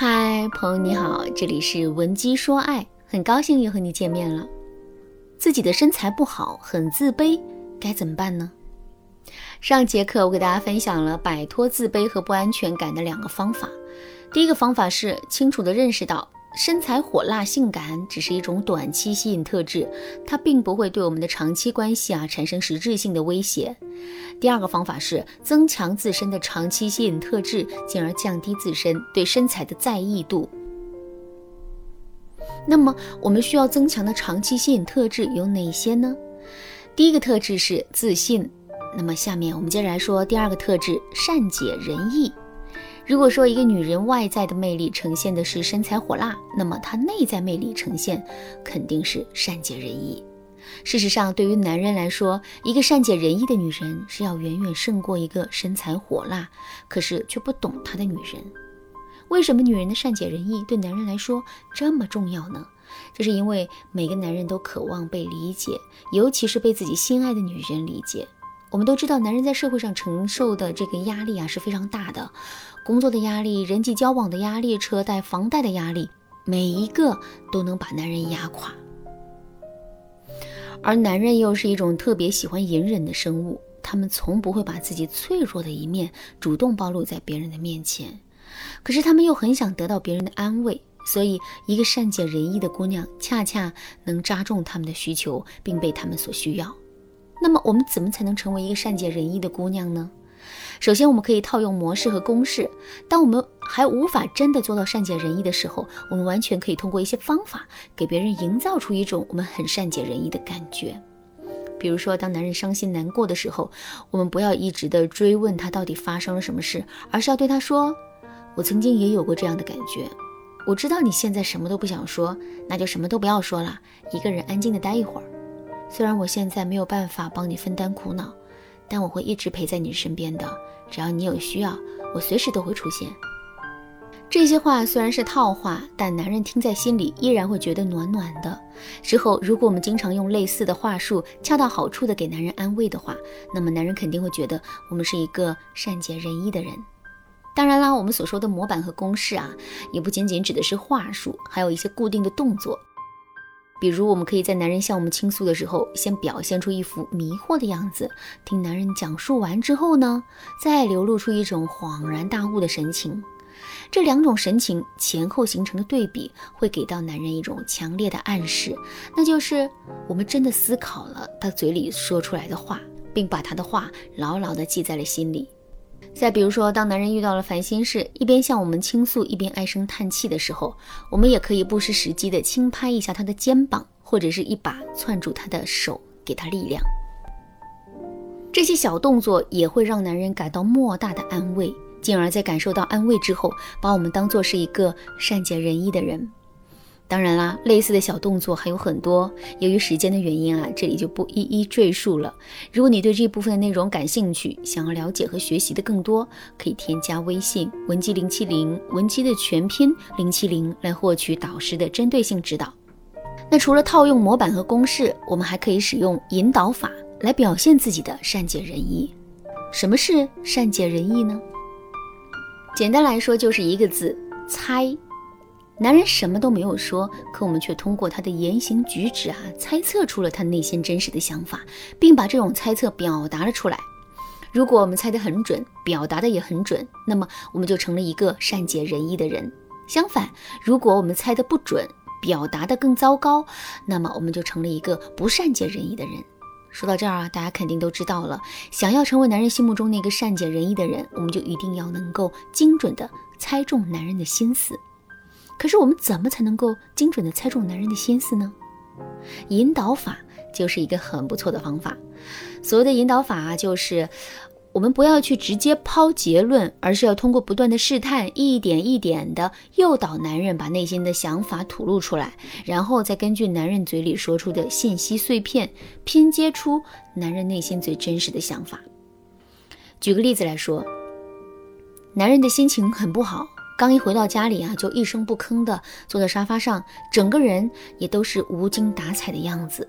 嗨，朋友你好，这里是文姬说爱，很高兴又和你见面了。自己的身材不好，很自卑，该怎么办呢？上节课我给大家分享了摆脱自卑和不安全感的两个方法。第一个方法是清楚地认识到。身材火辣、性感只是一种短期吸引特质，它并不会对我们的长期关系啊产生实质性的威胁。第二个方法是增强自身的长期吸引特质，进而降低自身对身材的在意度。那么，我们需要增强的长期吸引特质有哪些呢？第一个特质是自信。那么，下面我们接着来说第二个特质：善解人意。如果说一个女人外在的魅力呈现的是身材火辣，那么她内在魅力呈现肯定是善解人意。事实上，对于男人来说，一个善解人意的女人是要远远胜过一个身材火辣可是却不懂她的女人。为什么女人的善解人意对男人来说这么重要呢？这是因为每个男人都渴望被理解，尤其是被自己心爱的女人理解。我们都知道，男人在社会上承受的这个压力啊是非常大的，工作的压力、人际交往的压力、车贷、房贷的压力，每一个都能把男人压垮。而男人又是一种特别喜欢隐忍的生物，他们从不会把自己脆弱的一面主动暴露在别人的面前，可是他们又很想得到别人的安慰，所以一个善解人意的姑娘恰恰能扎中他们的需求，并被他们所需要。那么我们怎么才能成为一个善解人意的姑娘呢？首先，我们可以套用模式和公式。当我们还无法真的做到善解人意的时候，我们完全可以通过一些方法，给别人营造出一种我们很善解人意的感觉。比如说，当男人伤心难过的时候，我们不要一直的追问他到底发生了什么事，而是要对他说：“我曾经也有过这样的感觉。我知道你现在什么都不想说，那就什么都不要说了，一个人安静的待一会儿。”虽然我现在没有办法帮你分担苦恼，但我会一直陪在你身边的。只要你有需要，我随时都会出现。这些话虽然是套话，但男人听在心里依然会觉得暖暖的。之后，如果我们经常用类似的话术，恰到好处的给男人安慰的话，那么男人肯定会觉得我们是一个善解人意的人。当然啦，我们所说的模板和公式啊，也不仅仅指的是话术，还有一些固定的动作。比如，我们可以在男人向我们倾诉的时候，先表现出一副迷惑的样子；听男人讲述完之后呢，再流露出一种恍然大悟的神情。这两种神情前后形成的对比，会给到男人一种强烈的暗示，那就是我们真的思考了他嘴里说出来的话，并把他的话牢牢地记在了心里。再比如说，当男人遇到了烦心事，一边向我们倾诉，一边唉声叹气的时候，我们也可以不失时机地轻拍一下他的肩膀，或者是一把攥住他的手，给他力量。这些小动作也会让男人感到莫大的安慰，进而，在感受到安慰之后，把我们当做是一个善解人意的人。当然啦，类似的小动作还有很多。由于时间的原因啊，这里就不一一赘述了。如果你对这部分的内容感兴趣，想要了解和学习的更多，可以添加微信文姬零七零，文姬的全拼零七零，来获取导师的针对性指导。那除了套用模板和公式，我们还可以使用引导法来表现自己的善解人意。什么是善解人意呢？简单来说，就是一个字：猜。男人什么都没有说，可我们却通过他的言行举止啊，猜测出了他内心真实的想法，并把这种猜测表达了出来。如果我们猜得很准，表达的也很准，那么我们就成了一个善解人意的人。相反，如果我们猜得不准，表达的更糟糕，那么我们就成了一个不善解人意的人。说到这儿啊，大家肯定都知道了，想要成为男人心目中那个善解人意的人，我们就一定要能够精准的猜中男人的心思。可是我们怎么才能够精准的猜中男人的心思呢？引导法就是一个很不错的方法。所谓的引导法，就是我们不要去直接抛结论，而是要通过不断的试探，一点一点的诱导男人把内心的想法吐露出来，然后再根据男人嘴里说出的信息碎片，拼接出男人内心最真实的想法。举个例子来说，男人的心情很不好。刚一回到家里啊，就一声不吭的坐在沙发上，整个人也都是无精打采的样子。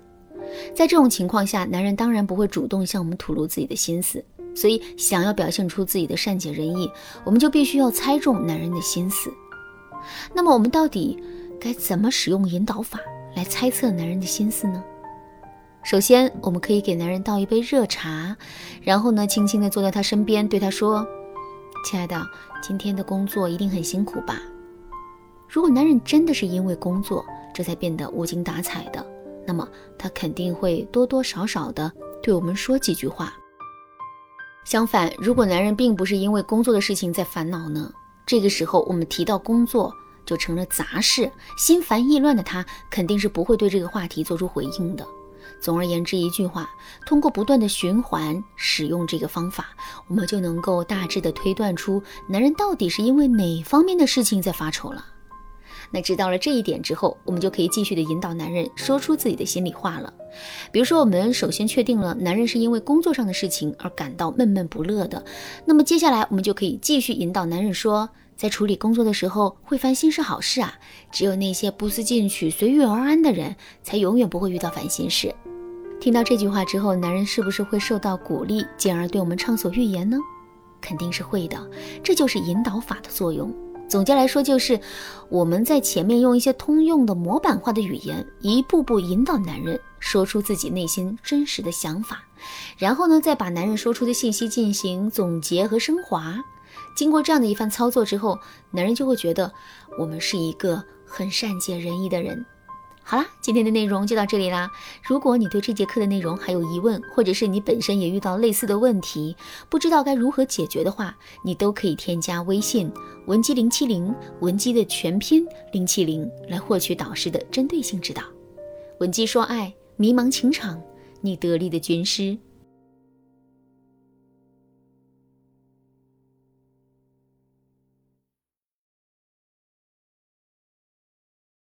在这种情况下，男人当然不会主动向我们吐露自己的心思。所以，想要表现出自己的善解人意，我们就必须要猜中男人的心思。那么我们到底该怎么使用引导法来猜测男人的心思呢？首先，我们可以给男人倒一杯热茶，然后呢，轻轻地坐在他身边，对他说：“亲爱的，今天的工作一定很辛苦吧？”如果男人真的是因为工作这才变得无精打采的，那么他肯定会多多少少的对我们说几句话。相反，如果男人并不是因为工作的事情在烦恼呢？这个时候我们提到工作就成了杂事，心烦意乱的他肯定是不会对这个话题做出回应的。总而言之，一句话，通过不断的循环使用这个方法，我们就能够大致的推断出男人到底是因为哪方面的事情在发愁了。那知道了这一点之后，我们就可以继续的引导男人说出自己的心里话了。比如说，我们首先确定了男人是因为工作上的事情而感到闷闷不乐的，那么接下来我们就可以继续引导男人说，在处理工作的时候会烦心是好事啊，只有那些不思进取、随遇而安的人，才永远不会遇到烦心事。听到这句话之后，男人是不是会受到鼓励，进而对我们畅所欲言呢？肯定是会的，这就是引导法的作用。总结来说，就是我们在前面用一些通用的模板化的语言，一步步引导男人说出自己内心真实的想法，然后呢，再把男人说出的信息进行总结和升华。经过这样的一番操作之后，男人就会觉得我们是一个很善解人意的人。好啦，今天的内容就到这里啦。如果你对这节课的内容还有疑问，或者是你本身也遇到类似的问题，不知道该如何解决的话，你都可以添加微信文姬零七零，文姬的全拼零七零，来获取导师的针对性指导。文姬说爱，迷茫情场，你得力的军师。